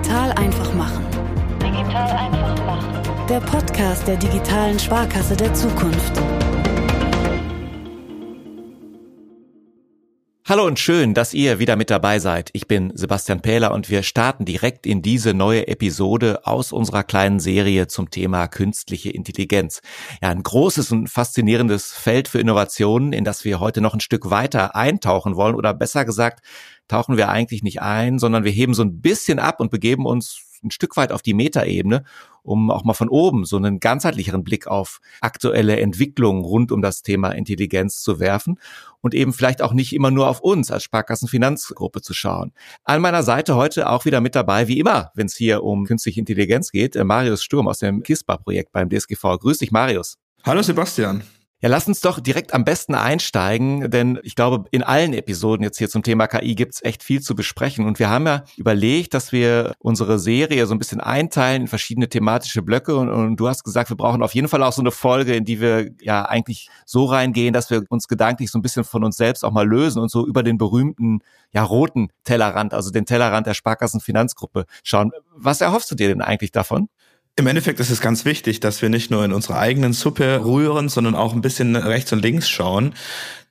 Digital einfach machen. Digital einfach machen. Der Podcast der digitalen Sparkasse der Zukunft. Hallo und schön, dass ihr wieder mit dabei seid. Ich bin Sebastian Pähler und wir starten direkt in diese neue Episode aus unserer kleinen Serie zum Thema künstliche Intelligenz. Ja, ein großes und faszinierendes Feld für Innovationen, in das wir heute noch ein Stück weiter eintauchen wollen oder besser gesagt, tauchen wir eigentlich nicht ein, sondern wir heben so ein bisschen ab und begeben uns ein Stück weit auf die Metaebene, um auch mal von oben so einen ganzheitlicheren Blick auf aktuelle Entwicklungen rund um das Thema Intelligenz zu werfen und eben vielleicht auch nicht immer nur auf uns als Sparkassenfinanzgruppe zu schauen. An meiner Seite heute auch wieder mit dabei, wie immer, wenn es hier um künstliche Intelligenz geht, äh, Marius Sturm aus dem KISPA-Projekt beim DSGV. Grüß dich, Marius. Hallo Sebastian. Ja, lass uns doch direkt am besten einsteigen, denn ich glaube, in allen Episoden jetzt hier zum Thema KI gibt's echt viel zu besprechen. Und wir haben ja überlegt, dass wir unsere Serie so ein bisschen einteilen in verschiedene thematische Blöcke. Und, und, du hast gesagt, wir brauchen auf jeden Fall auch so eine Folge, in die wir ja eigentlich so reingehen, dass wir uns gedanklich so ein bisschen von uns selbst auch mal lösen und so über den berühmten, ja, roten Tellerrand, also den Tellerrand der Sparkassenfinanzgruppe schauen. Was erhoffst du dir denn eigentlich davon? Im Endeffekt ist es ganz wichtig, dass wir nicht nur in unserer eigenen Suppe rühren, sondern auch ein bisschen rechts und links schauen.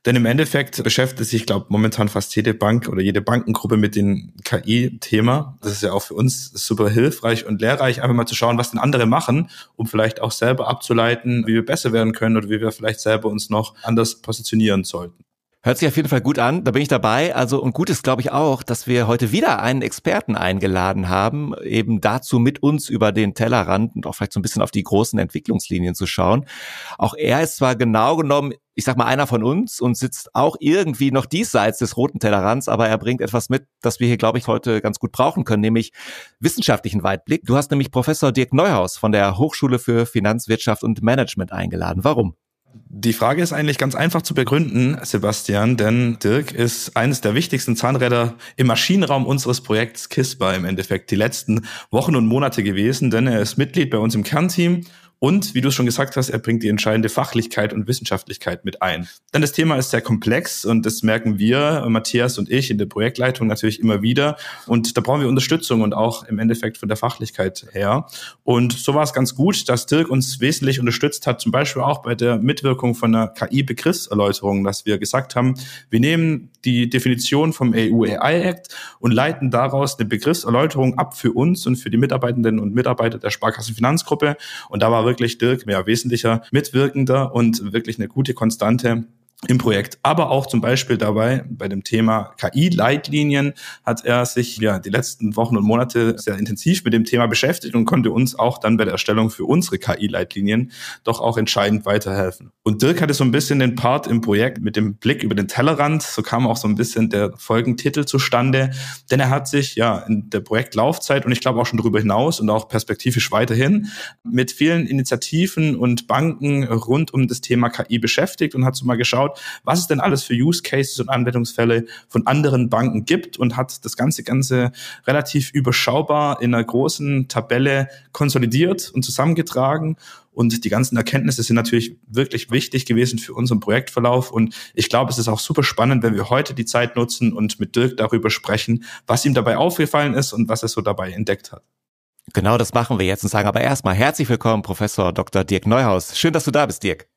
Denn im Endeffekt beschäftigt sich, glaube momentan fast jede Bank oder jede Bankengruppe mit dem KI-Thema. Das ist ja auch für uns super hilfreich und lehrreich, einfach mal zu schauen, was denn andere machen, um vielleicht auch selber abzuleiten, wie wir besser werden können oder wie wir vielleicht selber uns noch anders positionieren sollten. Hört sich auf jeden Fall gut an, da bin ich dabei. Also und gut ist, glaube ich, auch, dass wir heute wieder einen Experten eingeladen haben, eben dazu mit uns über den Tellerrand und auch vielleicht so ein bisschen auf die großen Entwicklungslinien zu schauen. Auch er ist zwar genau genommen, ich sag mal, einer von uns und sitzt auch irgendwie noch diesseits des roten Tellerrands, aber er bringt etwas mit, das wir hier, glaube ich, heute ganz gut brauchen können, nämlich wissenschaftlichen Weitblick. Du hast nämlich Professor Dirk Neuhaus von der Hochschule für Finanzwirtschaft und Management eingeladen. Warum? Die Frage ist eigentlich ganz einfach zu begründen, Sebastian, denn Dirk ist eines der wichtigsten Zahnräder im Maschinenraum unseres Projekts KISPA im Endeffekt die letzten Wochen und Monate gewesen, denn er ist Mitglied bei uns im Kernteam und wie du schon gesagt hast, er bringt die entscheidende Fachlichkeit und Wissenschaftlichkeit mit ein. Denn das Thema ist sehr komplex und das merken wir, Matthias und ich in der Projektleitung natürlich immer wieder. Und da brauchen wir Unterstützung und auch im Endeffekt von der Fachlichkeit her. Und so war es ganz gut, dass Dirk uns wesentlich unterstützt hat, zum Beispiel auch bei der Mitwirkung von einer KI-Begriffserläuterung, dass wir gesagt haben, wir nehmen die Definition vom EU AI Act und leiten daraus eine Begriffserläuterung ab für uns und für die Mitarbeitenden und Mitarbeiter der Sparkassenfinanzgruppe. Und da war wirklich Dirk mehr wesentlicher Mitwirkender und wirklich eine gute Konstante im Projekt. Aber auch zum Beispiel dabei bei dem Thema KI-Leitlinien hat er sich ja die letzten Wochen und Monate sehr intensiv mit dem Thema beschäftigt und konnte uns auch dann bei der Erstellung für unsere KI-Leitlinien doch auch entscheidend weiterhelfen. Und Dirk hatte so ein bisschen den Part im Projekt mit dem Blick über den Tellerrand. So kam auch so ein bisschen der Folgentitel zustande, denn er hat sich ja in der Projektlaufzeit und ich glaube auch schon darüber hinaus und auch perspektivisch weiterhin mit vielen Initiativen und Banken rund um das Thema KI beschäftigt und hat so mal geschaut, geschaut, was es denn alles für Use Cases und Anwendungsfälle von anderen Banken gibt und hat das ganze Ganze relativ überschaubar in einer großen Tabelle konsolidiert und zusammengetragen. Und die ganzen Erkenntnisse sind natürlich wirklich wichtig gewesen für unseren Projektverlauf. Und ich glaube, es ist auch super spannend, wenn wir heute die Zeit nutzen und mit Dirk darüber sprechen, was ihm dabei aufgefallen ist und was er so dabei entdeckt hat. Genau das machen wir jetzt und sagen aber erstmal herzlich willkommen, Professor Dr. Dirk Neuhaus. Schön, dass du da bist, Dirk.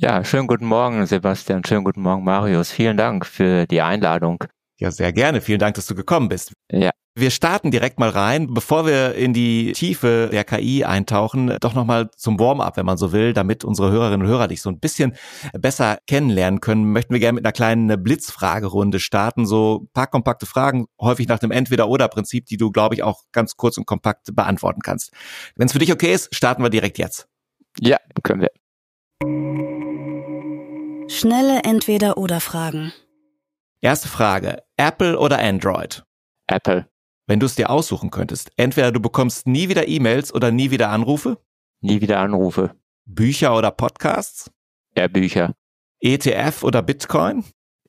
Ja, schönen guten Morgen, Sebastian. Schönen guten Morgen, Marius. Vielen Dank für die Einladung. Ja, sehr gerne. Vielen Dank, dass du gekommen bist. Ja. Wir starten direkt mal rein, bevor wir in die Tiefe der KI eintauchen, doch nochmal zum Warm-up, wenn man so will, damit unsere Hörerinnen und Hörer dich so ein bisschen besser kennenlernen können, möchten wir gerne mit einer kleinen Blitzfragerunde starten. So ein paar kompakte Fragen, häufig nach dem Entweder-Oder-Prinzip, die du, glaube ich, auch ganz kurz und kompakt beantworten kannst. Wenn es für dich okay ist, starten wir direkt jetzt. Ja, können wir. Schnelle Entweder-Oder-Fragen. Erste Frage. Apple oder Android? Apple. Wenn du es dir aussuchen könntest, entweder du bekommst nie wieder E-Mails oder nie wieder Anrufe? Nie wieder Anrufe. Bücher oder Podcasts? Ja, Bücher. ETF oder Bitcoin?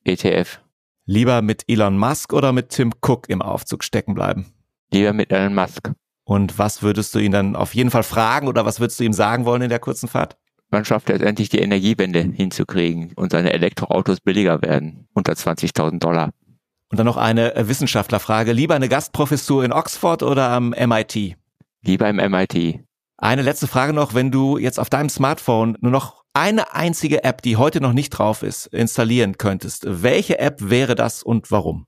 ETF. Lieber mit Elon Musk oder mit Tim Cook im Aufzug stecken bleiben? Lieber mit Elon Musk. Und was würdest du ihn dann auf jeden Fall fragen oder was würdest du ihm sagen wollen in der kurzen Fahrt? Man schafft letztendlich die Energiewende hinzukriegen und seine Elektroautos billiger werden, unter 20.000 Dollar. Und dann noch eine äh, Wissenschaftlerfrage. Lieber eine Gastprofessur in Oxford oder am MIT? Lieber im MIT. Eine letzte Frage noch, wenn du jetzt auf deinem Smartphone nur noch eine einzige App, die heute noch nicht drauf ist, installieren könntest, welche App wäre das und warum?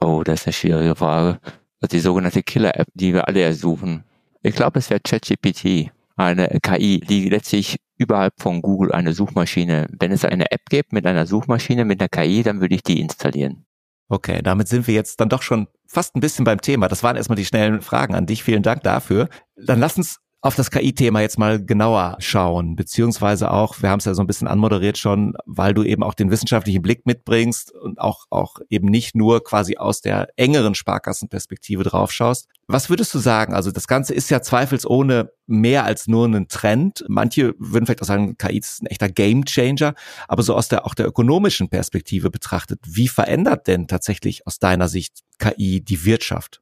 Oh, das ist eine schwierige Frage. Das ist die sogenannte Killer-App, die wir alle ersuchen. Ich glaube, es wäre ChatGPT, eine KI, die letztlich überhalb von Google eine Suchmaschine, wenn es eine App gibt mit einer Suchmaschine, mit einer KI, dann würde ich die installieren. Okay, damit sind wir jetzt dann doch schon fast ein bisschen beim Thema. Das waren erstmal die schnellen Fragen an dich. Vielen Dank dafür. Dann lass uns auf das KI-Thema jetzt mal genauer schauen, beziehungsweise auch, wir haben es ja so ein bisschen anmoderiert schon, weil du eben auch den wissenschaftlichen Blick mitbringst und auch, auch eben nicht nur quasi aus der engeren Sparkassenperspektive draufschaust. Was würdest du sagen? Also das Ganze ist ja zweifelsohne mehr als nur ein Trend. Manche würden vielleicht auch sagen, KI ist ein echter Gamechanger, aber so aus der, auch der ökonomischen Perspektive betrachtet, wie verändert denn tatsächlich aus deiner Sicht KI die Wirtschaft?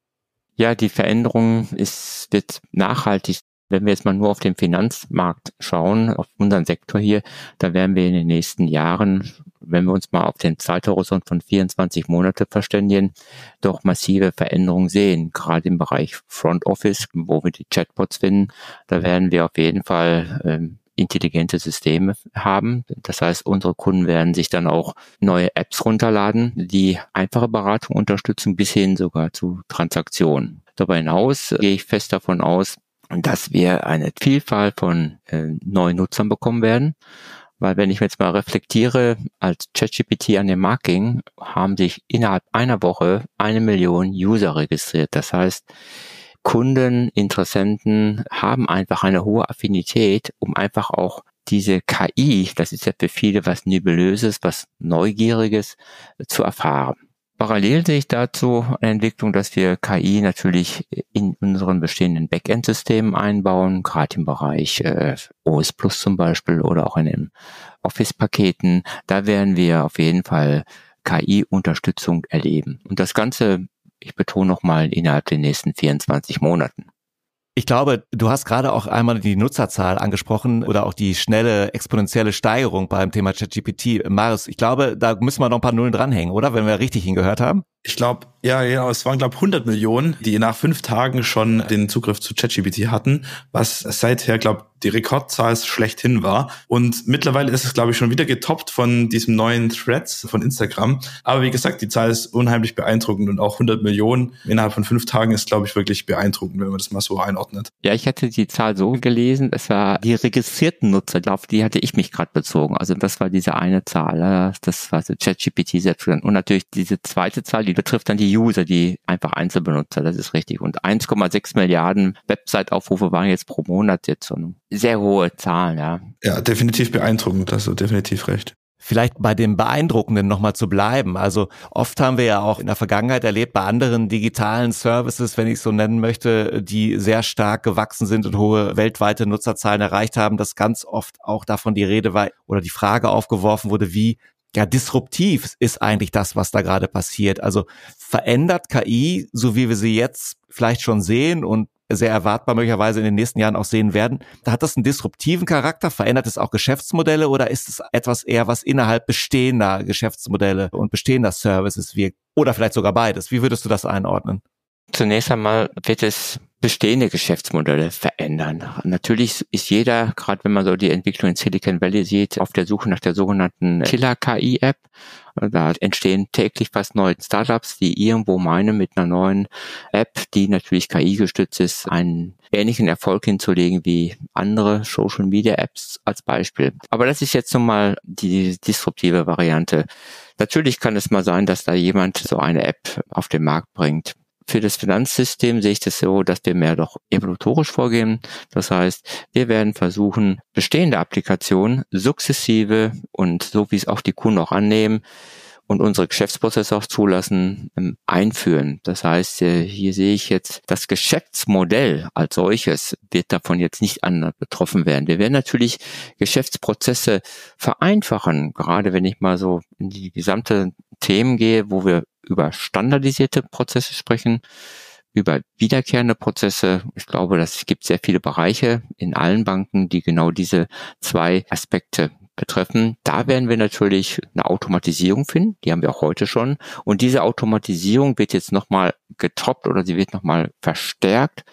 Ja, die Veränderung ist, wird nachhaltig wenn wir jetzt mal nur auf den Finanzmarkt schauen, auf unseren Sektor hier, da werden wir in den nächsten Jahren, wenn wir uns mal auf den Zeithorizont von 24 Monate verständigen, doch massive Veränderungen sehen. Gerade im Bereich Front Office, wo wir die Chatbots finden, da werden wir auf jeden Fall ähm, intelligente Systeme haben. Das heißt, unsere Kunden werden sich dann auch neue Apps runterladen, die einfache Beratung unterstützen, bis hin sogar zu Transaktionen. Darüber hinaus gehe ich fest davon aus, dass wir eine Vielfalt von äh, neuen Nutzern bekommen werden. Weil wenn ich jetzt mal reflektiere, als ChatGPT an den Markt ging, haben sich innerhalb einer Woche eine Million User registriert. Das heißt, Kunden, Interessenten haben einfach eine hohe Affinität, um einfach auch diese KI, das ist ja für viele was Nebulöses, was Neugieriges, zu erfahren. Parallel sehe ich dazu eine Entwicklung, dass wir KI natürlich in unseren bestehenden Backend-Systemen einbauen, gerade im Bereich äh, OS Plus zum Beispiel oder auch in den Office-Paketen. Da werden wir auf jeden Fall KI-Unterstützung erleben. Und das Ganze, ich betone nochmal, innerhalb der nächsten 24 Monaten. Ich glaube, du hast gerade auch einmal die Nutzerzahl angesprochen oder auch die schnelle exponentielle Steigerung beim Thema ChatGPT. Marius, ich glaube, da müssen wir noch ein paar Nullen dranhängen, oder? Wenn wir richtig hingehört haben. Ich glaube, ja, ja, es waren glaube 100 Millionen, die nach fünf Tagen schon den Zugriff zu ChatGPT hatten, was seither glaube die Rekordzahl schlechthin war. Und mittlerweile ist es glaube ich schon wieder getoppt von diesem neuen Threads von Instagram. Aber wie gesagt, die Zahl ist unheimlich beeindruckend und auch 100 Millionen innerhalb von fünf Tagen ist glaube ich wirklich beeindruckend, wenn man das mal so einordnet. Ja, ich hatte die Zahl so gelesen, es war die registrierten Nutzer, auf die hatte ich mich gerade bezogen. Also das war diese eine Zahl, das war so ChatGPT selbst. Und natürlich diese zweite Zahl, die betrifft dann die User, die einfach Einzelbenutzer, das ist richtig. Und 1,6 Milliarden Website-Aufrufe waren jetzt pro Monat jetzt so eine sehr hohe Zahl, ja. Ja, definitiv beeindruckend, hast du definitiv recht vielleicht bei dem Beeindruckenden nochmal zu bleiben. Also oft haben wir ja auch in der Vergangenheit erlebt bei anderen digitalen Services, wenn ich so nennen möchte, die sehr stark gewachsen sind und hohe weltweite Nutzerzahlen erreicht haben, dass ganz oft auch davon die Rede war oder die Frage aufgeworfen wurde, wie ja, disruptiv ist eigentlich das, was da gerade passiert. Also verändert KI, so wie wir sie jetzt vielleicht schon sehen und sehr erwartbar möglicherweise in den nächsten Jahren auch sehen werden. Da hat das einen disruptiven Charakter? Verändert es auch Geschäftsmodelle oder ist es etwas eher, was innerhalb bestehender Geschäftsmodelle und bestehender Services wirkt? Oder vielleicht sogar beides? Wie würdest du das einordnen? Zunächst einmal wird es bestehende Geschäftsmodelle verändern. Natürlich ist jeder, gerade wenn man so die Entwicklung in Silicon Valley sieht, auf der Suche nach der sogenannten Killer-KI-App. Da entstehen täglich fast neue Startups, die irgendwo meinen, mit einer neuen App, die natürlich KI gestützt ist, einen ähnlichen Erfolg hinzulegen wie andere Social Media Apps als Beispiel. Aber das ist jetzt nun mal die disruptive Variante. Natürlich kann es mal sein, dass da jemand so eine App auf den Markt bringt für das Finanzsystem sehe ich das so, dass wir mehr doch evolutorisch vorgehen. Das heißt, wir werden versuchen, bestehende Applikationen sukzessive und so wie es auch die Kunden auch annehmen, und unsere Geschäftsprozesse auch zulassen, ähm, einführen. Das heißt, äh, hier sehe ich jetzt, das Geschäftsmodell als solches wird davon jetzt nicht anders betroffen werden. Wir werden natürlich Geschäftsprozesse vereinfachen, gerade wenn ich mal so in die gesamte Themen gehe, wo wir über standardisierte Prozesse sprechen, über wiederkehrende Prozesse. Ich glaube, das gibt sehr viele Bereiche in allen Banken, die genau diese zwei Aspekte betreffen, da werden wir natürlich eine Automatisierung finden. Die haben wir auch heute schon. Und diese Automatisierung wird jetzt nochmal getoppt oder sie wird nochmal verstärkt.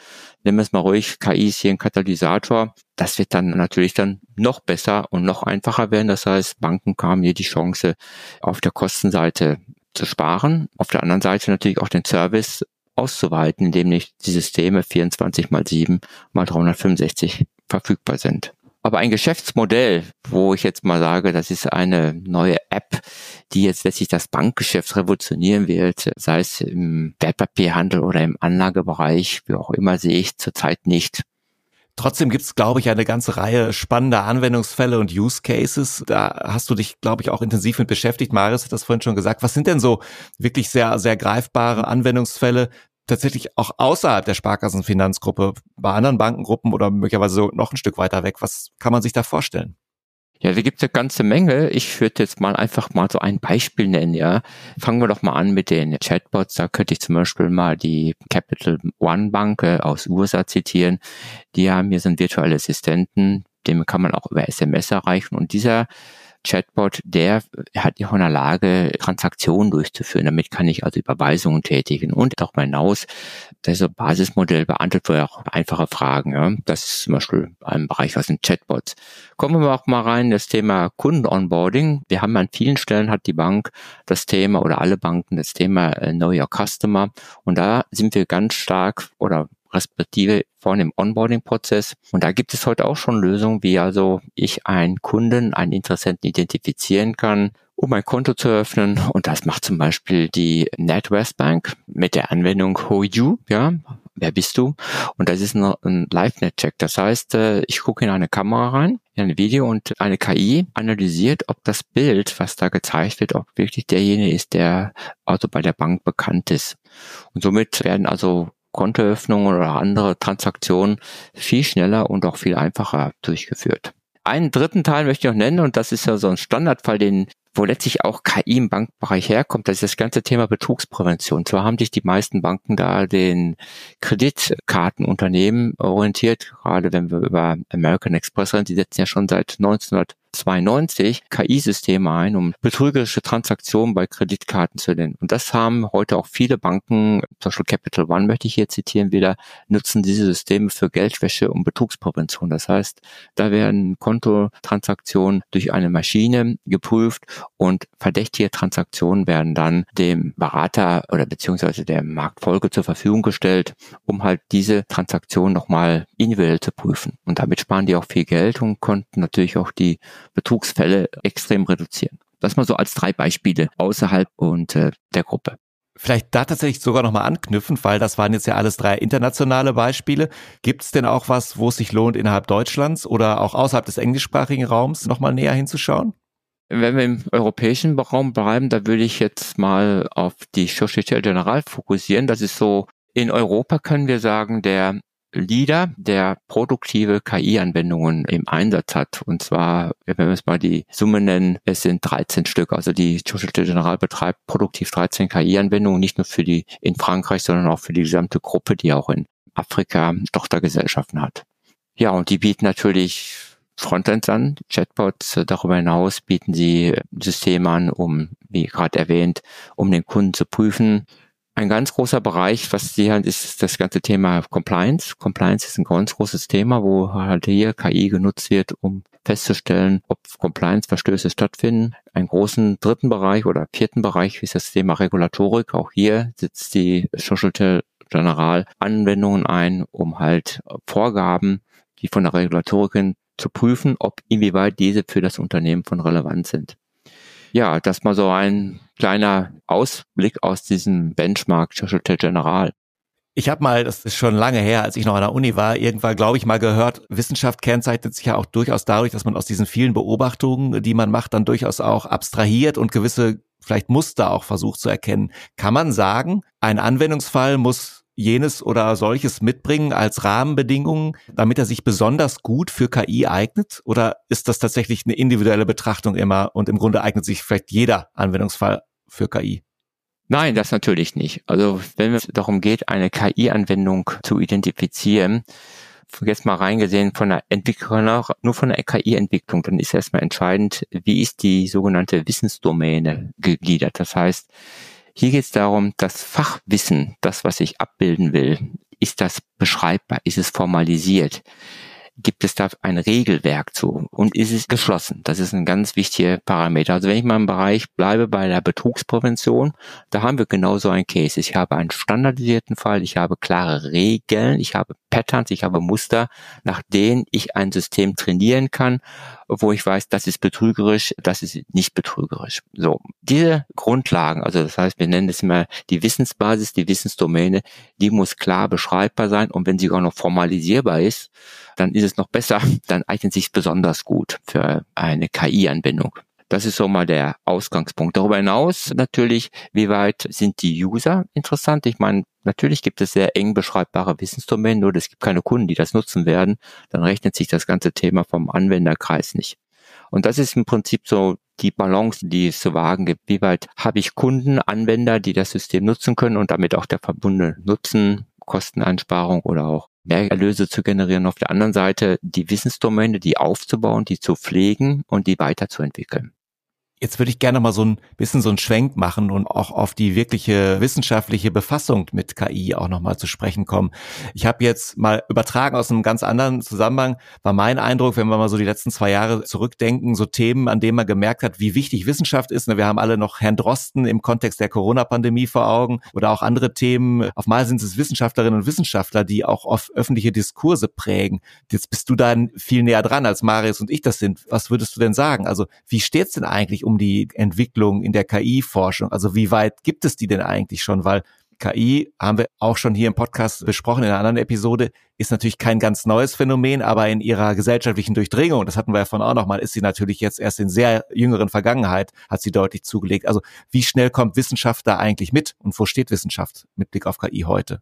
Nehmen wir es mal ruhig, KI ist hier ein Katalysator. Das wird dann natürlich dann noch besser und noch einfacher werden. Das heißt, Banken haben hier die Chance, auf der Kostenseite zu sparen. Auf der anderen Seite natürlich auch den Service auszuweiten, indem nicht die Systeme 24 mal 7 mal 365 verfügbar sind. Aber ein Geschäftsmodell, wo ich jetzt mal sage, das ist eine neue App, die jetzt letztlich das Bankgeschäft revolutionieren wird, sei es im Wertpapierhandel oder im Anlagebereich, wie auch immer, sehe ich zurzeit nicht. Trotzdem gibt es, glaube ich, eine ganze Reihe spannender Anwendungsfälle und Use Cases. Da hast du dich, glaube ich, auch intensiv mit beschäftigt. Marius hat das vorhin schon gesagt. Was sind denn so wirklich sehr, sehr greifbare Anwendungsfälle, tatsächlich auch außerhalb der Sparkassenfinanzgruppe, bei anderen Bankengruppen oder möglicherweise so noch ein Stück weiter weg? Was kann man sich da vorstellen? Ja, da gibt es eine ganze Menge. Ich würde jetzt mal einfach mal so ein Beispiel nennen, ja. Fangen wir doch mal an mit den Chatbots. Da könnte ich zum Beispiel mal die Capital One Bank äh, aus USA zitieren. Die haben hier so einen virtuellen Assistenten, den kann man auch über SMS erreichen. Und dieser Chatbot, der hat auch in der Lage, Transaktionen durchzuführen. Damit kann ich also Überweisungen tätigen und darüber hinaus, das Basismodell beantwortet auch einfache Fragen. Ja. Das ist zum Beispiel ein Bereich aus den Chatbots. Kommen wir auch mal rein, das Thema Kunden-Onboarding. Wir haben an vielen Stellen hat die Bank das Thema oder alle Banken das Thema äh, Know Your Customer. Und da sind wir ganz stark oder respektive vor dem Onboarding-Prozess. Und da gibt es heute auch schon Lösungen, wie also ich einen Kunden, einen Interessenten identifizieren kann, um ein Konto zu eröffnen. Und das macht zum Beispiel die NatWest Bank mit der Anwendung Who You, ja. Wer bist du? Und das ist ein, Live-Net-Check. Das heißt, äh, ich gucke in eine Kamera rein, in ein Video und eine KI analysiert, ob das Bild, was da gezeigt wird, ob wirklich derjenige ist, der also bei der Bank bekannt ist. Und somit werden also Kontoöffnungen oder andere Transaktionen viel schneller und auch viel einfacher durchgeführt. Einen dritten Teil möchte ich noch nennen und das ist ja so ein Standardfall, den wo letztlich auch KI im Bankbereich herkommt, das ist das ganze Thema Betrugsprävention. Zwar haben sich die meisten Banken da den Kreditkartenunternehmen orientiert, gerade wenn wir über American Express reden, die setzen ja schon seit 1900 92 KI-Systeme ein, um betrügerische Transaktionen bei Kreditkarten zu nennen. Und das haben heute auch viele Banken, Beispiel Capital One möchte ich hier zitieren wieder, nutzen diese Systeme für Geldwäsche und Betrugsprävention. Das heißt, da werden Kontotransaktionen durch eine Maschine geprüft und verdächtige Transaktionen werden dann dem Berater oder beziehungsweise der Marktfolge zur Verfügung gestellt, um halt diese Transaktion nochmal individuell zu prüfen. Und damit sparen die auch viel Geld und konnten natürlich auch die Betrugsfälle extrem reduzieren. Das mal so als drei Beispiele außerhalb und äh, der Gruppe. Vielleicht da tatsächlich sogar nochmal anknüpfen, weil das waren jetzt ja alles drei internationale Beispiele. Gibt es denn auch was, wo es sich lohnt, innerhalb Deutschlands oder auch außerhalb des englischsprachigen Raums nochmal näher hinzuschauen? Wenn wir im europäischen Raum bleiben, da würde ich jetzt mal auf die Société Générale fokussieren. Das ist so, in Europa können wir sagen, der Leader, der produktive KI-Anwendungen im Einsatz hat. Und zwar, wenn wir es mal die Summe nennen, es sind 13 Stück. Also die Societe General betreibt produktiv 13 KI-Anwendungen, nicht nur für die in Frankreich, sondern auch für die gesamte Gruppe, die auch in Afrika Tochtergesellschaften hat. Ja, und die bieten natürlich Frontends an, Chatbots. Darüber hinaus bieten sie Systeme an, um, wie gerade erwähnt, um den Kunden zu prüfen, ein ganz großer Bereich, was sie halt ist das ganze Thema Compliance. Compliance ist ein ganz großes Thema, wo halt hier KI genutzt wird, um festzustellen, ob Compliance-Verstöße stattfinden. Einen großen dritten Bereich oder vierten Bereich ist das Thema Regulatorik. Auch hier sitzt die Societe General Anwendungen ein, um halt Vorgaben, die von der Regulatorik zu prüfen, ob inwieweit diese für das Unternehmen von Relevanz sind. Ja, das mal so ein kleiner Ausblick aus diesem Benchmark Societe General. Ich habe mal, das ist schon lange her, als ich noch an der Uni war, irgendwann, glaube ich, mal gehört, Wissenschaft kennzeichnet sich ja auch durchaus dadurch, dass man aus diesen vielen Beobachtungen, die man macht, dann durchaus auch abstrahiert und gewisse vielleicht Muster auch versucht zu erkennen. Kann man sagen, ein Anwendungsfall muss jenes oder solches mitbringen als Rahmenbedingungen, damit er sich besonders gut für KI eignet? Oder ist das tatsächlich eine individuelle Betrachtung immer und im Grunde eignet sich vielleicht jeder Anwendungsfall für KI? Nein, das natürlich nicht. Also wenn es darum geht, eine KI-Anwendung zu identifizieren, jetzt mal reingesehen von der Entwicklung, nur von der KI-Entwicklung, dann ist erstmal entscheidend, wie ist die sogenannte Wissensdomäne gegliedert. Das heißt, hier geht es darum, das Fachwissen, das, was ich abbilden will, ist das beschreibbar? Ist es formalisiert? Gibt es da ein Regelwerk zu und ist es geschlossen? Das ist ein ganz wichtiger Parameter. Also wenn ich mal im Bereich bleibe bei der Betrugsprävention, da haben wir genau so ein Case. Ich habe einen standardisierten Fall, ich habe klare Regeln, ich habe Patterns, ich habe Muster, nach denen ich ein System trainieren kann, wo ich weiß, das ist betrügerisch, das ist nicht betrügerisch. So, diese Grundlagen, also das heißt, wir nennen das immer die Wissensbasis, die Wissensdomäne, die muss klar beschreibbar sein und wenn sie auch noch formalisierbar ist, dann ist es noch besser, dann eignet sich besonders gut für eine KI-Anbindung. Das ist so mal der Ausgangspunkt. Darüber hinaus natürlich, wie weit sind die User interessant? Ich meine, natürlich gibt es sehr eng beschreibbare Wissensdomänen, nur es gibt keine Kunden, die das nutzen werden. Dann rechnet sich das ganze Thema vom Anwenderkreis nicht. Und das ist im Prinzip so die Balance, die es zu wagen gibt. Wie weit habe ich Kunden, Anwender, die das System nutzen können und damit auch der verbundene Nutzen, Kosteneinsparung oder auch mehr Erlöse zu generieren. Auf der anderen Seite die Wissensdomäne, die aufzubauen, die zu pflegen und die weiterzuentwickeln. Jetzt würde ich gerne mal so ein bisschen so einen Schwenk machen und auch auf die wirkliche wissenschaftliche Befassung mit KI auch nochmal zu sprechen kommen. Ich habe jetzt mal übertragen aus einem ganz anderen Zusammenhang, war mein Eindruck, wenn wir mal so die letzten zwei Jahre zurückdenken, so Themen, an denen man gemerkt hat, wie wichtig Wissenschaft ist. Wir haben alle noch Herrn Drosten im Kontext der Corona-Pandemie vor Augen oder auch andere Themen. Auf mal sind es Wissenschaftlerinnen und Wissenschaftler, die auch oft öffentliche Diskurse prägen. Jetzt bist du dann viel näher dran, als Marius und ich das sind. Was würdest du denn sagen? Also wie steht's denn eigentlich um die Entwicklung in der KI-Forschung? Also wie weit gibt es die denn eigentlich schon? Weil KI, haben wir auch schon hier im Podcast besprochen, in einer anderen Episode, ist natürlich kein ganz neues Phänomen, aber in ihrer gesellschaftlichen Durchdringung, das hatten wir ja von auch nochmal, ist sie natürlich jetzt erst in sehr jüngeren Vergangenheit, hat sie deutlich zugelegt. Also wie schnell kommt Wissenschaft da eigentlich mit und wo steht Wissenschaft mit Blick auf KI heute?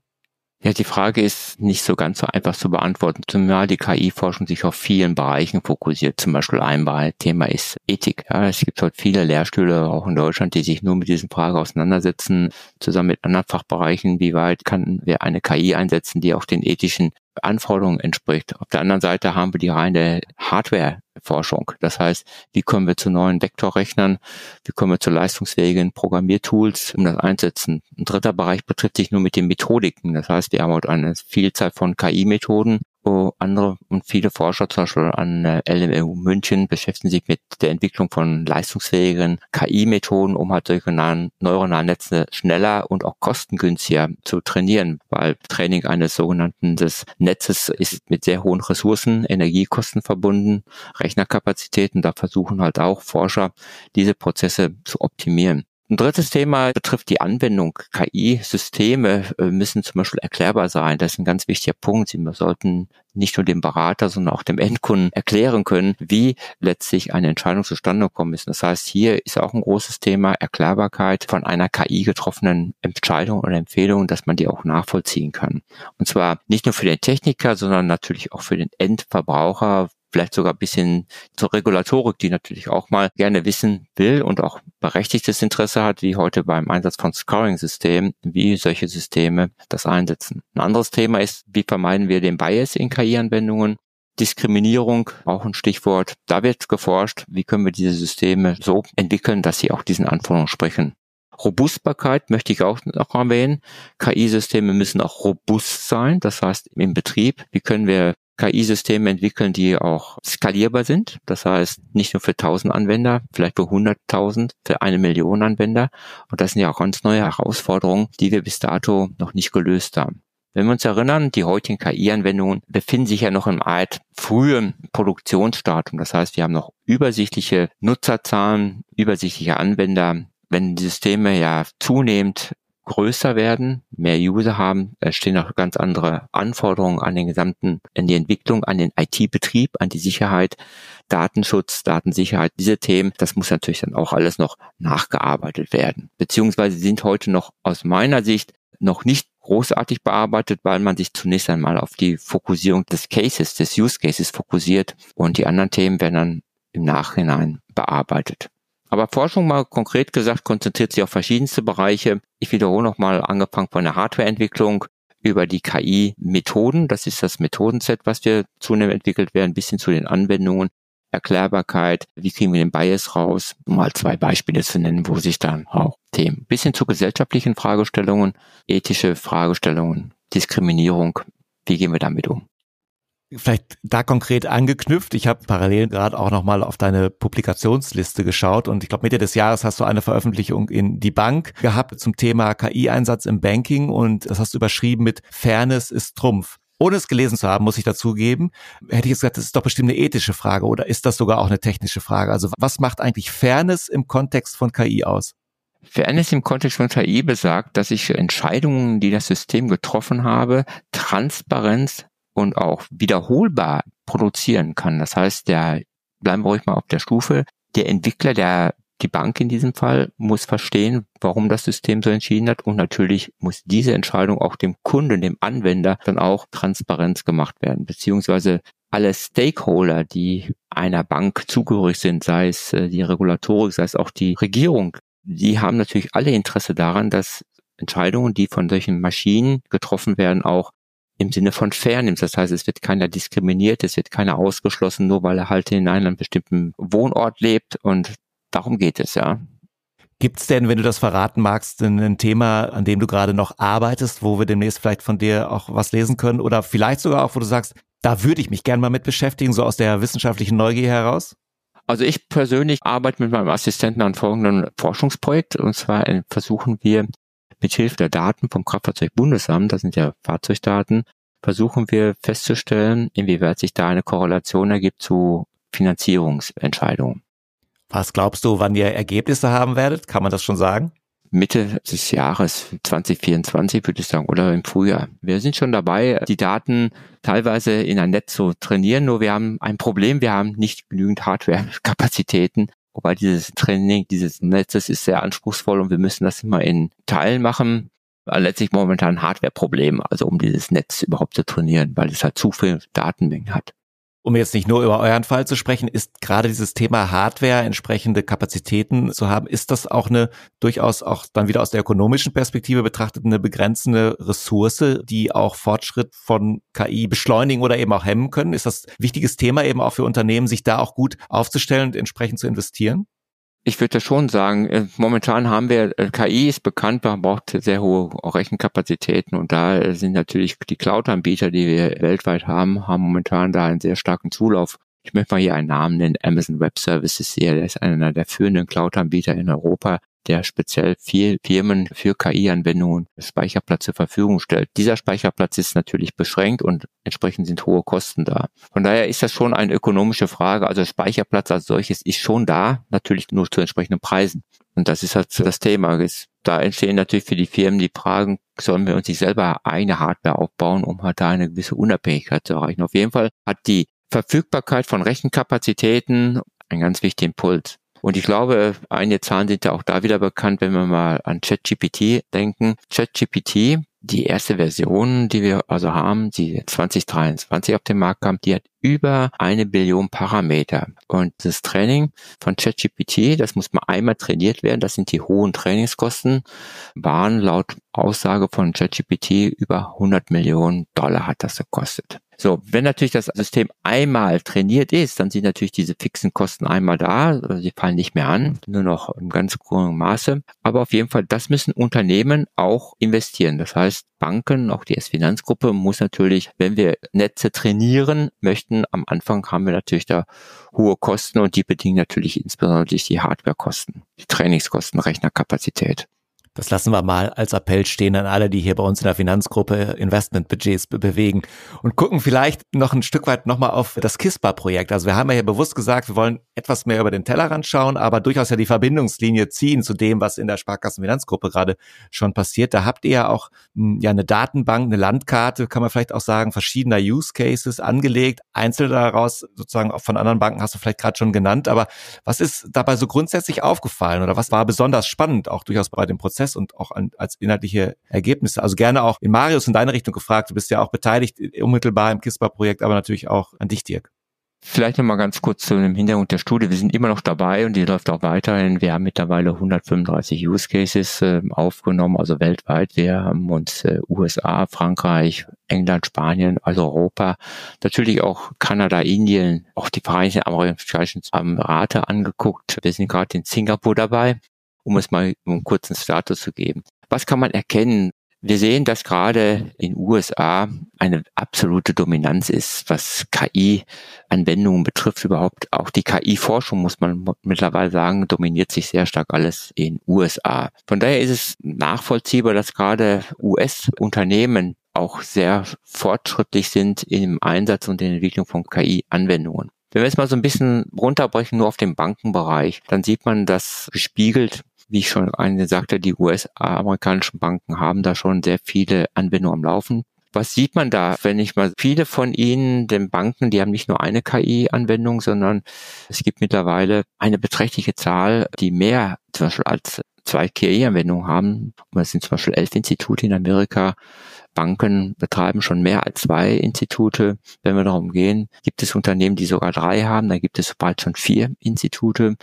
Ja, die Frage ist nicht so ganz so einfach zu beantworten, zumal die KI-Forschung sich auf vielen Bereichen fokussiert. Zum Beispiel ein Thema ist Ethik. Ja, es gibt heute viele Lehrstühle, auch in Deutschland, die sich nur mit diesen Fragen auseinandersetzen, zusammen mit anderen Fachbereichen. Wie weit kann wir eine KI einsetzen, die auch den ethischen Anforderungen entspricht. Auf der anderen Seite haben wir die reine Hardware-Forschung. Das heißt, wie kommen wir zu neuen Vektorrechnern? Wie kommen wir zu leistungsfähigen Programmiertools, um das einsetzen? Ein dritter Bereich betrifft sich nur mit den Methodiken. Das heißt, wir haben heute eine Vielzahl von KI-Methoden, wo andere und viele Forscher, zum Beispiel an LMU München, beschäftigen sich mit der Entwicklung von leistungsfähigen KI-Methoden, um halt solche neuronalen Netze schneller und auch kostengünstiger zu trainieren, weil Training eines sogenannten des Netzes ist mit sehr hohen Ressourcen, Energiekosten verbunden, Rechnerkapazitäten. Da versuchen halt auch Forscher, diese Prozesse zu optimieren. Ein drittes Thema betrifft die Anwendung. KI-Systeme äh, müssen zum Beispiel erklärbar sein. Das ist ein ganz wichtiger Punkt. Sie sollten nicht nur dem Berater, sondern auch dem Endkunden erklären können, wie letztlich eine Entscheidung zustande gekommen ist. Das heißt, hier ist auch ein großes Thema Erklärbarkeit von einer KI getroffenen Entscheidung oder Empfehlung, dass man die auch nachvollziehen kann. Und zwar nicht nur für den Techniker, sondern natürlich auch für den Endverbraucher, vielleicht sogar ein bisschen zur Regulatorik, die natürlich auch mal gerne wissen will und auch berechtigtes Interesse hat, wie heute beim Einsatz von Scoring-Systemen, wie solche Systeme das einsetzen. Ein anderes Thema ist, wie vermeiden wir den Bias in KI-Anwendungen? Diskriminierung, auch ein Stichwort. Da wird geforscht, wie können wir diese Systeme so entwickeln, dass sie auch diesen Anforderungen sprechen. Robustbarkeit möchte ich auch noch erwähnen. KI-Systeme müssen auch robust sein, das heißt im Betrieb. Wie können wir KI-Systeme entwickeln, die auch skalierbar sind. Das heißt, nicht nur für 1000 Anwender, vielleicht für 100.000, für eine Million Anwender. Und das sind ja auch ganz neue Herausforderungen, die wir bis dato noch nicht gelöst haben. Wenn wir uns erinnern, die heutigen KI-Anwendungen befinden sich ja noch im Art frühen Produktionsstadium. Das heißt, wir haben noch übersichtliche Nutzerzahlen, übersichtliche Anwender. Wenn die Systeme ja zunehmend größer werden, mehr User haben, es stehen auch ganz andere Anforderungen an den gesamten, an die Entwicklung, an den IT-Betrieb, an die Sicherheit, Datenschutz, Datensicherheit, diese Themen, das muss natürlich dann auch alles noch nachgearbeitet werden. Beziehungsweise sind heute noch aus meiner Sicht noch nicht großartig bearbeitet, weil man sich zunächst einmal auf die Fokussierung des Cases, des Use Cases fokussiert und die anderen Themen werden dann im Nachhinein bearbeitet. Aber Forschung mal konkret gesagt konzentriert sich auf verschiedenste Bereiche. Ich wiederhole nochmal, angefangen von der Hardwareentwicklung über die KI-Methoden, das ist das Methodenset, was wir zunehmend entwickelt werden, bis hin zu den Anwendungen, Erklärbarkeit, wie kriegen wir den Bias raus, um mal zwei Beispiele zu nennen, wo sich dann auch Themen bis hin zu gesellschaftlichen Fragestellungen, ethische Fragestellungen, Diskriminierung, wie gehen wir damit um? Vielleicht da konkret angeknüpft. Ich habe parallel gerade auch nochmal auf deine Publikationsliste geschaut und ich glaube Mitte des Jahres hast du eine Veröffentlichung in die Bank gehabt zum Thema KI-Einsatz im Banking und das hast du überschrieben mit Fairness ist Trumpf. Ohne es gelesen zu haben, muss ich dazugeben, hätte ich jetzt gesagt, das ist doch bestimmt eine ethische Frage oder ist das sogar auch eine technische Frage? Also was macht eigentlich Fairness im Kontext von KI aus? Fairness im Kontext von KI besagt, dass ich Entscheidungen, die das System getroffen habe, Transparenz und auch wiederholbar produzieren kann. Das heißt, der, bleiben wir ruhig mal auf der Stufe, der Entwickler, der die Bank in diesem Fall muss verstehen, warum das System so entschieden hat. Und natürlich muss diese Entscheidung auch dem Kunden, dem Anwender dann auch Transparenz gemacht werden, beziehungsweise alle Stakeholder, die einer Bank zugehörig sind, sei es äh, die Regulatorik, sei es auch die Regierung, die haben natürlich alle Interesse daran, dass Entscheidungen, die von solchen Maschinen getroffen werden, auch im Sinne von Fairness. Das heißt, es wird keiner diskriminiert, es wird keiner ausgeschlossen, nur weil er halt in einem bestimmten Wohnort lebt. Und darum geht es, ja. Gibt's denn, wenn du das verraten magst, ein Thema, an dem du gerade noch arbeitest, wo wir demnächst vielleicht von dir auch was lesen können? Oder vielleicht sogar auch, wo du sagst, da würde ich mich gerne mal mit beschäftigen, so aus der wissenschaftlichen Neugier heraus? Also ich persönlich arbeite mit meinem Assistenten an folgendem Forschungsprojekt. Und zwar versuchen wir mit Hilfe der Daten vom Kraftfahrzeugbundesamt, das sind ja Fahrzeugdaten, versuchen wir festzustellen, inwieweit sich da eine Korrelation ergibt zu Finanzierungsentscheidungen. Was glaubst du, wann ihr Ergebnisse haben werdet? Kann man das schon sagen? Mitte des Jahres 2024 würde ich sagen oder im Frühjahr. Wir sind schon dabei, die Daten teilweise in ein Netz zu trainieren, nur wir haben ein Problem, wir haben nicht genügend Hardware-Kapazitäten, Wobei dieses Training dieses Netzes ist sehr anspruchsvoll und wir müssen das immer in Teilen machen. Letztlich momentan ein Hardware-Problem, also um dieses Netz überhaupt zu trainieren, weil es halt zu viel Datenmengen hat um jetzt nicht nur über euren Fall zu sprechen, ist gerade dieses Thema Hardware, entsprechende Kapazitäten zu haben, ist das auch eine durchaus auch dann wieder aus der ökonomischen Perspektive betrachtet eine begrenzende Ressource, die auch Fortschritt von KI beschleunigen oder eben auch hemmen können? Ist das ein wichtiges Thema eben auch für Unternehmen, sich da auch gut aufzustellen und entsprechend zu investieren? Ich würde schon sagen, äh, momentan haben wir, äh, KI ist bekannt, man braucht sehr hohe Rechenkapazitäten und da sind natürlich die Cloud-Anbieter, die wir weltweit haben, haben momentan da einen sehr starken Zulauf. Ich möchte mal hier einen Namen nennen, Amazon Web Services hier, der ist einer der führenden Cloud-Anbieter in Europa der speziell viel Firmen für KI-Anwendungen Speicherplatz zur Verfügung stellt. Dieser Speicherplatz ist natürlich beschränkt und entsprechend sind hohe Kosten da. Von daher ist das schon eine ökonomische Frage. Also Speicherplatz als solches ist schon da, natürlich nur zu entsprechenden Preisen. Und das ist halt das Thema. Da entstehen natürlich für die Firmen die Fragen, sollen wir uns nicht selber eine Hardware aufbauen, um halt da eine gewisse Unabhängigkeit zu erreichen. Auf jeden Fall hat die Verfügbarkeit von Rechenkapazitäten einen ganz wichtigen Impuls. Und ich glaube, einige Zahlen sind ja auch da wieder bekannt, wenn wir mal an ChatGPT denken. ChatGPT, die erste Version, die wir also haben, die 2023 auf den Markt kam, die hat über eine Billion Parameter. Und das Training von ChatGPT, das muss mal einmal trainiert werden, das sind die hohen Trainingskosten, waren laut Aussage von ChatGPT über 100 Millionen Dollar hat das gekostet. So, wenn natürlich das System einmal trainiert ist, dann sind natürlich diese fixen Kosten einmal da, also sie fallen nicht mehr an, nur noch im ganz hohen Maße. Aber auf jeden Fall, das müssen Unternehmen auch investieren. Das heißt, Banken, auch die S-Finanzgruppe muss natürlich, wenn wir Netze trainieren möchten, am Anfang haben wir natürlich da hohe Kosten und die bedingen natürlich insbesondere die Hardwarekosten, die Trainingskosten, Rechnerkapazität. Das lassen wir mal als Appell stehen an alle, die hier bei uns in der Finanzgruppe Investmentbudgets be bewegen und gucken vielleicht noch ein Stück weit nochmal auf das KISPA-Projekt. Also wir haben ja hier bewusst gesagt, wir wollen etwas mehr über den Tellerrand schauen, aber durchaus ja die Verbindungslinie ziehen zu dem, was in der Sparkassenfinanzgruppe gerade schon passiert. Da habt ihr ja auch hm, ja eine Datenbank, eine Landkarte, kann man vielleicht auch sagen, verschiedener Use Cases angelegt. Einzelne daraus sozusagen auch von anderen Banken hast du vielleicht gerade schon genannt. Aber was ist dabei so grundsätzlich aufgefallen oder was war besonders spannend auch durchaus bei dem Prozess? Prozess und auch an, als inhaltliche Ergebnisse. Also gerne auch in Marius in deine Richtung gefragt. Du bist ja auch beteiligt unmittelbar im KISPA-Projekt, aber natürlich auch an dich, Dirk. Vielleicht nochmal ganz kurz zu dem Hintergrund der Studie. Wir sind immer noch dabei und die läuft auch weiterhin. Wir haben mittlerweile 135 Use Cases äh, aufgenommen, also weltweit. Wir haben uns äh, USA, Frankreich, England, Spanien, also Europa, natürlich auch Kanada, Indien, auch die Vereinigten Amerikanischen Emirate angeguckt. Wir sind gerade in Singapur dabei, um es mal einen kurzen Status zu geben. Was kann man erkennen? Wir sehen, dass gerade in USA eine absolute Dominanz ist, was KI-Anwendungen betrifft. Überhaupt auch die KI-Forschung, muss man mittlerweile sagen, dominiert sich sehr stark alles in USA. Von daher ist es nachvollziehbar, dass gerade US-Unternehmen auch sehr fortschrittlich sind im Einsatz und in der Entwicklung von KI-Anwendungen. Wenn wir jetzt mal so ein bisschen runterbrechen, nur auf den Bankenbereich, dann sieht man das gespiegelt wie ich schon eine sagte, die US-amerikanischen Banken haben da schon sehr viele Anwendungen am Laufen. Was sieht man da, wenn ich mal viele von ihnen, den Banken, die haben nicht nur eine KI-Anwendung, sondern es gibt mittlerweile eine beträchtliche Zahl, die mehr zum Beispiel als zwei KI-Anwendungen haben. Das sind zum Beispiel elf Institute in Amerika. Banken betreiben schon mehr als zwei Institute. Wenn wir darum gehen, gibt es Unternehmen, die sogar drei haben, dann gibt es bald schon vier Institute.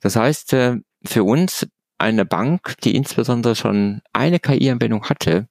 Das heißt, äh, für uns eine Bank, die insbesondere schon eine KI-Anwendung hatte,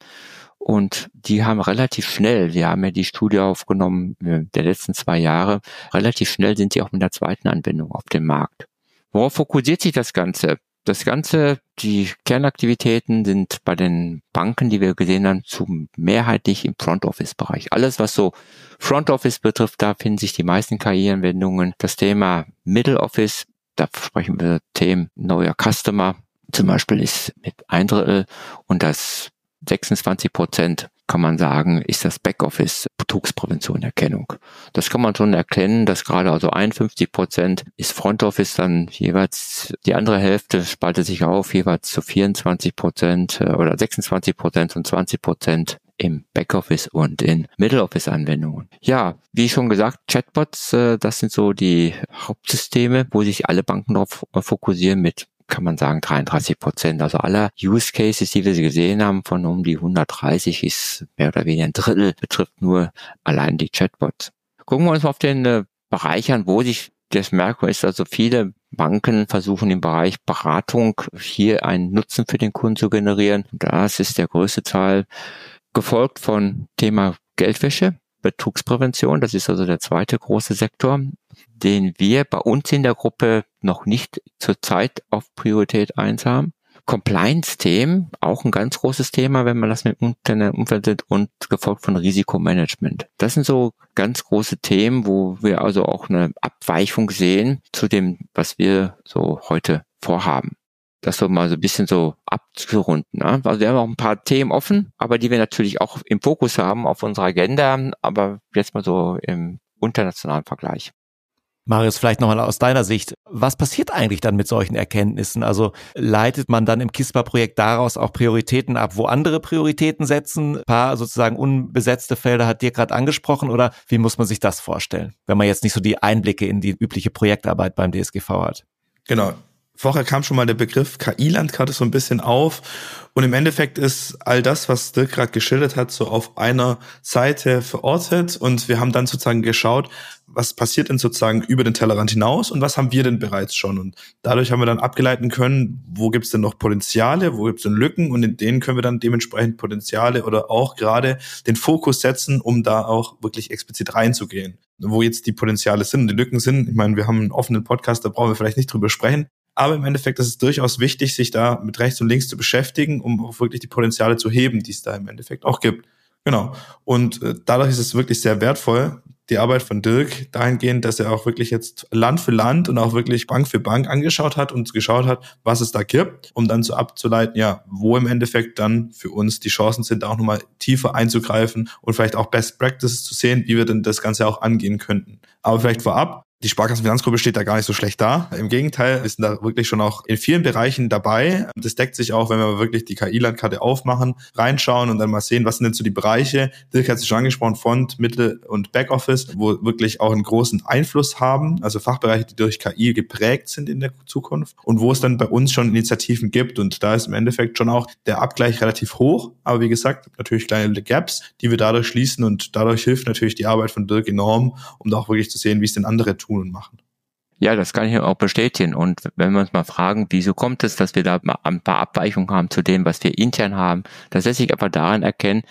und die haben relativ schnell, wir haben ja die Studie aufgenommen äh, der letzten zwei Jahre, relativ schnell sind sie auch mit der zweiten Anwendung auf dem Markt. Worauf fokussiert sich das Ganze? Das Ganze, die Kernaktivitäten sind bei den Banken, die wir gesehen haben, zu mehrheitlich im Front Office Bereich. Alles, was so Front Office betrifft, da finden sich die meisten KI-Anwendungen. Das Thema Middle Office, da sprechen wir Themen neuer Customer, zum Beispiel ist mit ein Drittel und das 26 Prozent kann man sagen, ist das Backoffice Betrugsprävention Erkennung. Das kann man schon erkennen, dass gerade also 51 Prozent ist Front Office, dann jeweils die andere Hälfte spaltet sich auf, jeweils zu 24 Prozent äh, oder 26 Prozent und 20 Prozent im Backoffice und in Middle Office Anwendungen. Ja, wie schon gesagt, Chatbots, äh, das sind so die Hauptsysteme, wo sich alle Banken darauf fokussieren mit kann man sagen 33 Prozent. Also aller Use Cases, die wir gesehen haben, von um die 130 ist mehr oder weniger ein Drittel, betrifft nur allein die Chatbots. Gucken wir uns mal auf den äh, Bereich an, wo sich das Merkmal ist, also viele Banken versuchen im Bereich Beratung hier einen Nutzen für den Kunden zu generieren. Das ist der größte Teil, gefolgt von Thema Geldwäsche. Betrugsprävention, das ist also der zweite große Sektor, den wir bei uns in der Gruppe noch nicht zurzeit auf Priorität eins haben. Compliance-Themen, auch ein ganz großes Thema, wenn man das mit Internet Umfeld sind und gefolgt von Risikomanagement. Das sind so ganz große Themen, wo wir also auch eine Abweichung sehen zu dem, was wir so heute vorhaben das so mal so ein bisschen so abzurunden. Ne? Also wir haben auch ein paar Themen offen, aber die wir natürlich auch im Fokus haben auf unserer Agenda, aber jetzt mal so im internationalen Vergleich. Marius, vielleicht nochmal aus deiner Sicht, was passiert eigentlich dann mit solchen Erkenntnissen? Also leitet man dann im KISPA-Projekt daraus auch Prioritäten ab, wo andere Prioritäten setzen? Ein paar sozusagen unbesetzte Felder hat dir gerade angesprochen oder wie muss man sich das vorstellen, wenn man jetzt nicht so die Einblicke in die übliche Projektarbeit beim DSGV hat? Genau, Vorher kam schon mal der Begriff KI-Landkarte so ein bisschen auf. Und im Endeffekt ist all das, was Dirk gerade geschildert hat, so auf einer Seite verortet. Und wir haben dann sozusagen geschaut, was passiert denn sozusagen über den Tellerrand hinaus und was haben wir denn bereits schon. Und dadurch haben wir dann abgeleiten können, wo gibt es denn noch Potenziale, wo gibt es denn Lücken und in denen können wir dann dementsprechend Potenziale oder auch gerade den Fokus setzen, um da auch wirklich explizit reinzugehen. Wo jetzt die Potenziale sind und die Lücken sind. Ich meine, wir haben einen offenen Podcast, da brauchen wir vielleicht nicht drüber sprechen. Aber im Endeffekt ist es durchaus wichtig, sich da mit rechts und links zu beschäftigen, um auch wirklich die Potenziale zu heben, die es da im Endeffekt auch gibt. Genau. Und äh, dadurch ist es wirklich sehr wertvoll, die Arbeit von Dirk dahingehend, dass er auch wirklich jetzt Land für Land und auch wirklich Bank für Bank angeschaut hat und geschaut hat, was es da gibt, um dann so abzuleiten, ja, wo im Endeffekt dann für uns die Chancen sind, auch nochmal tiefer einzugreifen und vielleicht auch Best Practices zu sehen, wie wir denn das Ganze auch angehen könnten. Aber vielleicht vorab, Die Sparkassenfinanzgruppe steht da gar nicht so schlecht da. Im Gegenteil, wir sind da wirklich schon auch in vielen Bereichen dabei. Das deckt sich auch, wenn wir wirklich die KI-Landkarte aufmachen, reinschauen und dann mal sehen, was sind denn so die Bereiche. Dirk hat es schon angesprochen, Front, Mittel und Backoffice, wo wirklich auch einen großen Einfluss haben. Also Fachbereiche, die durch KI geprägt sind in der Zukunft und wo es dann bei uns schon Initiativen gibt. Und da ist im Endeffekt schon auch der Abgleich relativ hoch. Aber wie gesagt, natürlich kleine Gaps, die wir dadurch schließen und dadurch hilft natürlich die Arbeit von Dirk enorm, um da auch wirklich zu sehen, wie es denn andere tun tun und machen. Ja, das kann ich auch bestätigen. Und wenn wir uns mal fragen, wieso kommt es, dass wir da ein paar Abweichungen haben zu dem, was wir intern haben, das lässt sich aber daran erkennen,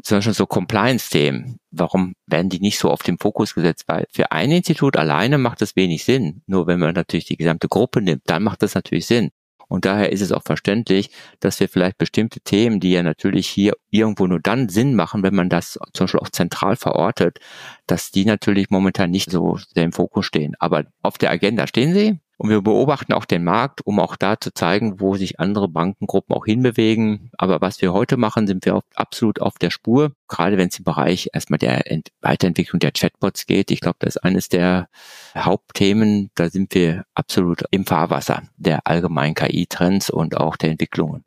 zum Beispiel so Compliance-Themen. Warum werden die nicht so auf den Fokus gesetzt? Weil für ein Institut alleine macht das wenig Sinn. Nur wenn man natürlich die gesamte Gruppe nimmt, dann macht das natürlich Sinn. Und daher ist es auch verständlich, dass wir vielleicht bestimmte Themen, die ja natürlich hier irgendwo nur dann Sinn machen, wenn man das zum Beispiel auch zentral verortet, dass die natürlich momentan nicht so sehr im Fokus stehen. Aber auf der Agenda stehen sie. Und wir beobachten auch den Markt, um auch da zu zeigen, wo sich andere Bankengruppen auch hinbewegen. Aber was wir heute machen, sind wir absolut auf der Spur. Gerade wenn es im Bereich erstmal der Weiterentwicklung der Chatbots geht. Ich glaube, das ist eines der Hauptthemen. Da sind wir absolut im Fahrwasser der allgemeinen KI-Trends und auch der Entwicklungen.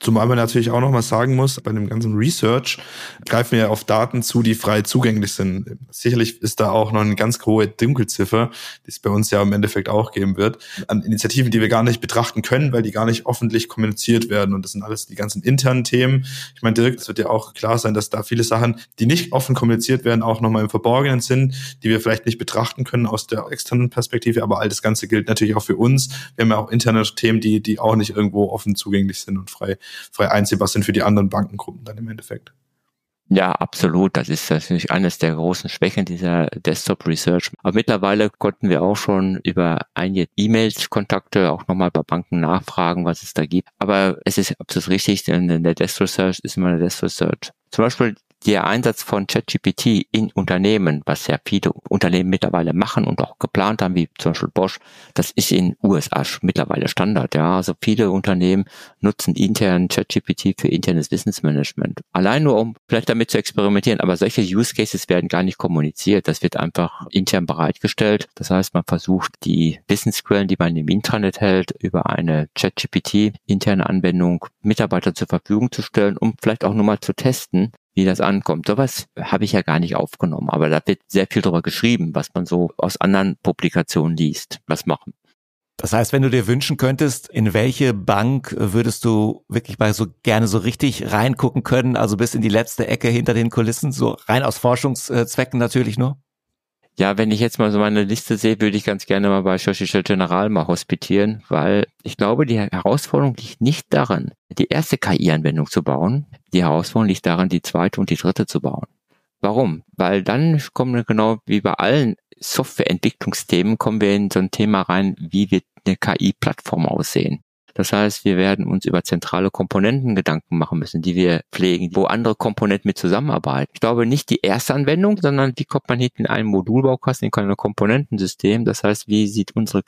Zumal man natürlich auch noch mal sagen muss, bei dem ganzen Research greifen wir auf Daten zu, die frei zugänglich sind. Sicherlich ist da auch noch eine ganz hohe Dunkelziffer, die es bei uns ja im Endeffekt auch geben wird, an Initiativen, die wir gar nicht betrachten können, weil die gar nicht öffentlich kommuniziert werden. Und das sind alles die ganzen internen Themen. Ich meine, direkt, es wird ja auch klar sein, dass da viele Sachen, die nicht offen kommuniziert werden, auch nochmal im Verborgenen sind, die wir vielleicht nicht betrachten können aus der externen Perspektive. Aber all das Ganze gilt natürlich auch für uns. Wir haben ja auch interne Themen, die, die auch nicht irgendwo offen zugänglich sind und frei frei einsehbar sind für die anderen Bankengruppen dann im Endeffekt. Ja, absolut. Das ist natürlich eines der großen Schwächen dieser Desktop Research. Aber mittlerweile konnten wir auch schon über einige E-Mails-Kontakte auch nochmal bei Banken nachfragen, was es da gibt. Aber es ist absolut richtig, denn der Desk Research ist immer eine Desk Research. Zum Beispiel der Einsatz von ChatGPT in Unternehmen, was ja viele Unternehmen mittlerweile machen und auch geplant haben, wie zum Beispiel Bosch, das ist in USA mittlerweile Standard. Ja, also viele Unternehmen nutzen intern ChatGPT für internes Wissensmanagement. Allein nur, um vielleicht damit zu experimentieren. Aber solche Use Cases werden gar nicht kommuniziert. Das wird einfach intern bereitgestellt. Das heißt, man versucht, die Wissensquellen, die man im Intranet hält, über eine ChatGPT interne Anwendung Mitarbeiter zur Verfügung zu stellen, um vielleicht auch nur mal zu testen, wie das ankommt. Sowas habe ich ja gar nicht aufgenommen, aber da wird sehr viel drüber geschrieben, was man so aus anderen Publikationen liest. Was machen? Das heißt, wenn du dir wünschen könntest, in welche Bank würdest du wirklich mal so gerne so richtig reingucken können, also bis in die letzte Ecke hinter den Kulissen, so rein aus Forschungszwecken natürlich nur? Ja, wenn ich jetzt mal so meine Liste sehe, würde ich ganz gerne mal bei Societe General mal hospitieren, weil ich glaube, die Herausforderung liegt nicht daran, die erste KI-Anwendung zu bauen. Die Herausforderung liegt daran, die zweite und die dritte zu bauen. Warum? Weil dann kommen wir genau wie bei allen Softwareentwicklungsthemen kommen wir in so ein Thema rein, wie wird eine KI-Plattform aussehen? Das heißt, wir werden uns über zentrale Komponenten Gedanken machen müssen, die wir pflegen, wo andere Komponenten mit zusammenarbeiten. Ich glaube nicht die erste Anwendung, sondern wie kommt man hinten in einen Modulbaukasten, in ein Komponentensystem. Das heißt, wie sieht unsere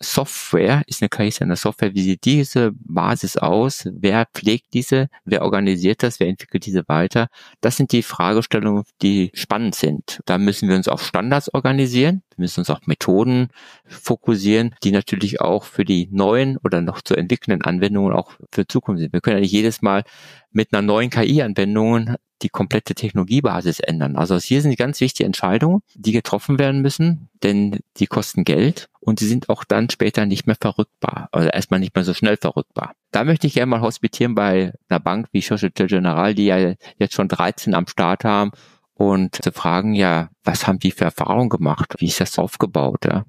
KI-Software, ist eine KI ist eine Software, wie sieht diese Basis aus? Wer pflegt diese? Wer organisiert das? Wer entwickelt diese weiter? Das sind die Fragestellungen, die spannend sind. Da müssen wir uns auf Standards organisieren. Wir müssen uns auf Methoden fokussieren, die natürlich auch für die neuen oder noch zu entwickelnden Anwendungen auch für Zukunft sind. Wir können ja nicht jedes Mal mit einer neuen KI-Anwendung die komplette Technologiebasis ändern. Also hier sind ganz wichtige Entscheidungen, die getroffen werden müssen, denn die kosten Geld und sie sind auch dann später nicht mehr verrückbar, also erstmal nicht mehr so schnell verrückbar. Da möchte ich gerne mal hospitieren bei einer Bank wie Societe Generale, die ja jetzt schon 13 am Start haben und zu fragen, ja, was haben die für Erfahrungen gemacht? Wie ist das aufgebaut? Ja?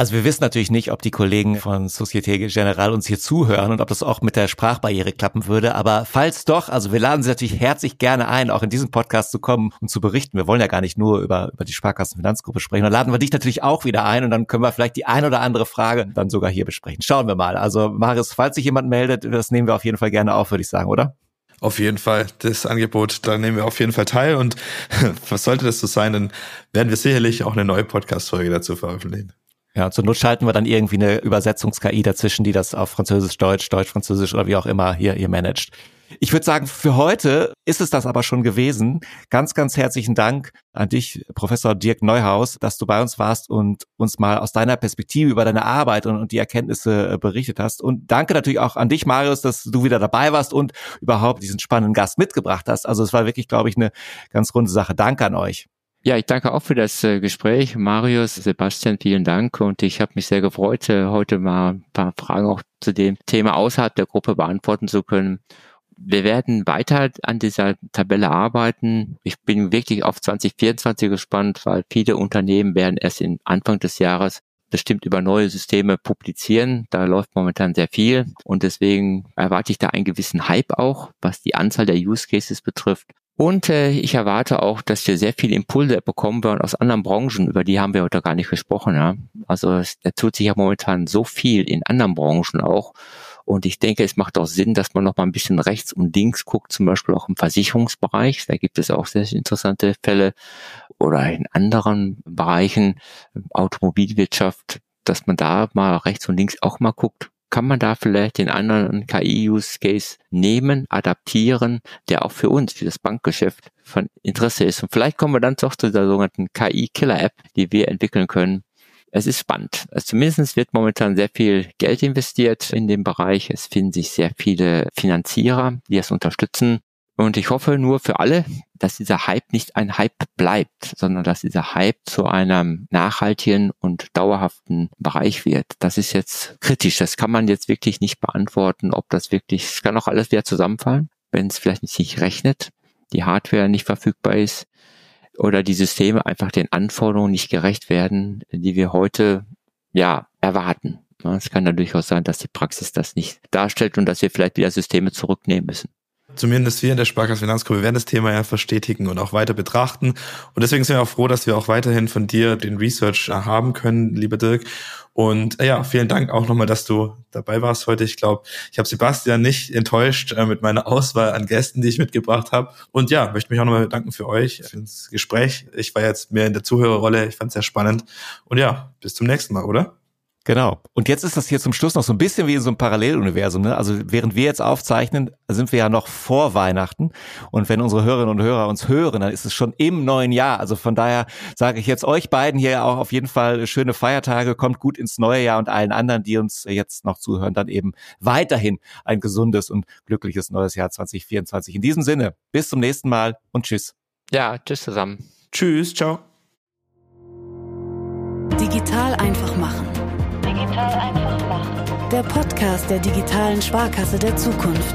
Also wir wissen natürlich nicht, ob die Kollegen von Societe Generale uns hier zuhören und ob das auch mit der Sprachbarriere klappen würde. Aber falls doch, also wir laden Sie natürlich herzlich gerne ein, auch in diesem Podcast zu kommen und zu berichten. Wir wollen ja gar nicht nur über, über die Sparkassenfinanzgruppe sprechen. Dann laden wir dich natürlich auch wieder ein und dann können wir vielleicht die ein oder andere Frage dann sogar hier besprechen. Schauen wir mal. Also Marius, falls sich jemand meldet, das nehmen wir auf jeden Fall gerne auf, würde ich sagen, oder? Auf jeden Fall, das Angebot, da nehmen wir auf jeden Fall teil. Und was sollte das so sein, dann werden wir sicherlich auch eine neue Podcast-Folge dazu veröffentlichen. Ja, zur Not schalten wir dann irgendwie eine Übersetzungs-KI dazwischen, die das auf Französisch, Deutsch, Deutsch, Französisch oder wie auch immer hier, hier managt. Ich würde sagen, für heute ist es das aber schon gewesen. Ganz, ganz herzlichen Dank an dich, Professor Dirk Neuhaus, dass du bei uns warst und uns mal aus deiner Perspektive über deine Arbeit und, und die Erkenntnisse äh, berichtet hast. Und danke natürlich auch an dich, Marius, dass du wieder dabei warst und überhaupt diesen spannenden Gast mitgebracht hast. Also es war wirklich, glaube ich, eine ganz runde Sache. Danke an euch. Ja, ich danke auch für das äh, Gespräch. Marius, Sebastian, vielen Dank. Und ich habe mich sehr gefreut, äh, heute mal ein paar Fragen auch zu dem Thema außerhalb der Gruppe beantworten zu können. Wir werden weiter an dieser Tabelle arbeiten. Ich bin wirklich auf 2024 gespannt, weil viele Unternehmen werden erst in Anfang des Jahres bestimmt über neue Systeme publizieren. Da läuft momentan sehr viel und deswegen erwarte ich da einen gewissen Hype auch, was die Anzahl der Use Cases betrifft. Und äh, ich erwarte auch, dass wir sehr viele Impulse bekommen werden aus anderen Branchen, über die haben wir heute gar nicht gesprochen. Ja? Also es, da tut sich ja momentan so viel in anderen Branchen auch. Und ich denke, es macht auch Sinn, dass man noch mal ein bisschen rechts und links guckt, zum Beispiel auch im Versicherungsbereich. Da gibt es auch sehr interessante Fälle oder in anderen Bereichen, Automobilwirtschaft, dass man da mal rechts und links auch mal guckt, kann man da vielleicht den anderen KI-Use-Case nehmen, adaptieren, der auch für uns, für das Bankgeschäft von Interesse ist. Und vielleicht kommen wir dann doch zu der sogenannten KI-Killer-App, die wir entwickeln können. Es ist spannend. Also zumindest wird momentan sehr viel Geld investiert in dem Bereich. Es finden sich sehr viele Finanzierer, die es unterstützen. Und ich hoffe nur für alle, dass dieser Hype nicht ein Hype bleibt, sondern dass dieser Hype zu einem nachhaltigen und dauerhaften Bereich wird. Das ist jetzt kritisch. Das kann man jetzt wirklich nicht beantworten, ob das wirklich, es kann auch alles wieder zusammenfallen, wenn es vielleicht nicht rechnet, die Hardware nicht verfügbar ist oder die Systeme einfach den Anforderungen nicht gerecht werden, die wir heute, ja, erwarten. Es kann ja durchaus sein, dass die Praxis das nicht darstellt und dass wir vielleicht wieder Systeme zurücknehmen müssen. Zumindest wir in der Sparkasse Finanzgruppe werden das Thema ja verstetigen und auch weiter betrachten. Und deswegen sind wir auch froh, dass wir auch weiterhin von dir den Research haben können, lieber Dirk. Und äh, ja, vielen Dank auch nochmal, dass du dabei warst heute. Ich glaube, ich habe Sebastian nicht enttäuscht äh, mit meiner Auswahl an Gästen, die ich mitgebracht habe. Und ja, möchte mich auch nochmal bedanken für euch, für das Gespräch. Ich war jetzt mehr in der Zuhörerrolle. Ich fand es sehr spannend. Und ja, bis zum nächsten Mal, oder? Genau. Und jetzt ist das hier zum Schluss noch so ein bisschen wie in so einem Paralleluniversum. Ne? Also während wir jetzt aufzeichnen, sind wir ja noch vor Weihnachten. Und wenn unsere Hörerinnen und Hörer uns hören, dann ist es schon im neuen Jahr. Also von daher sage ich jetzt euch beiden hier auch auf jeden Fall schöne Feiertage, kommt gut ins neue Jahr und allen anderen, die uns jetzt noch zuhören, dann eben weiterhin ein gesundes und glückliches neues Jahr 2024. In diesem Sinne, bis zum nächsten Mal und tschüss. Ja, tschüss zusammen. Tschüss, ciao. Digital einfach machen Digital einfach machen. Der Podcast der digitalen Sparkasse der Zukunft.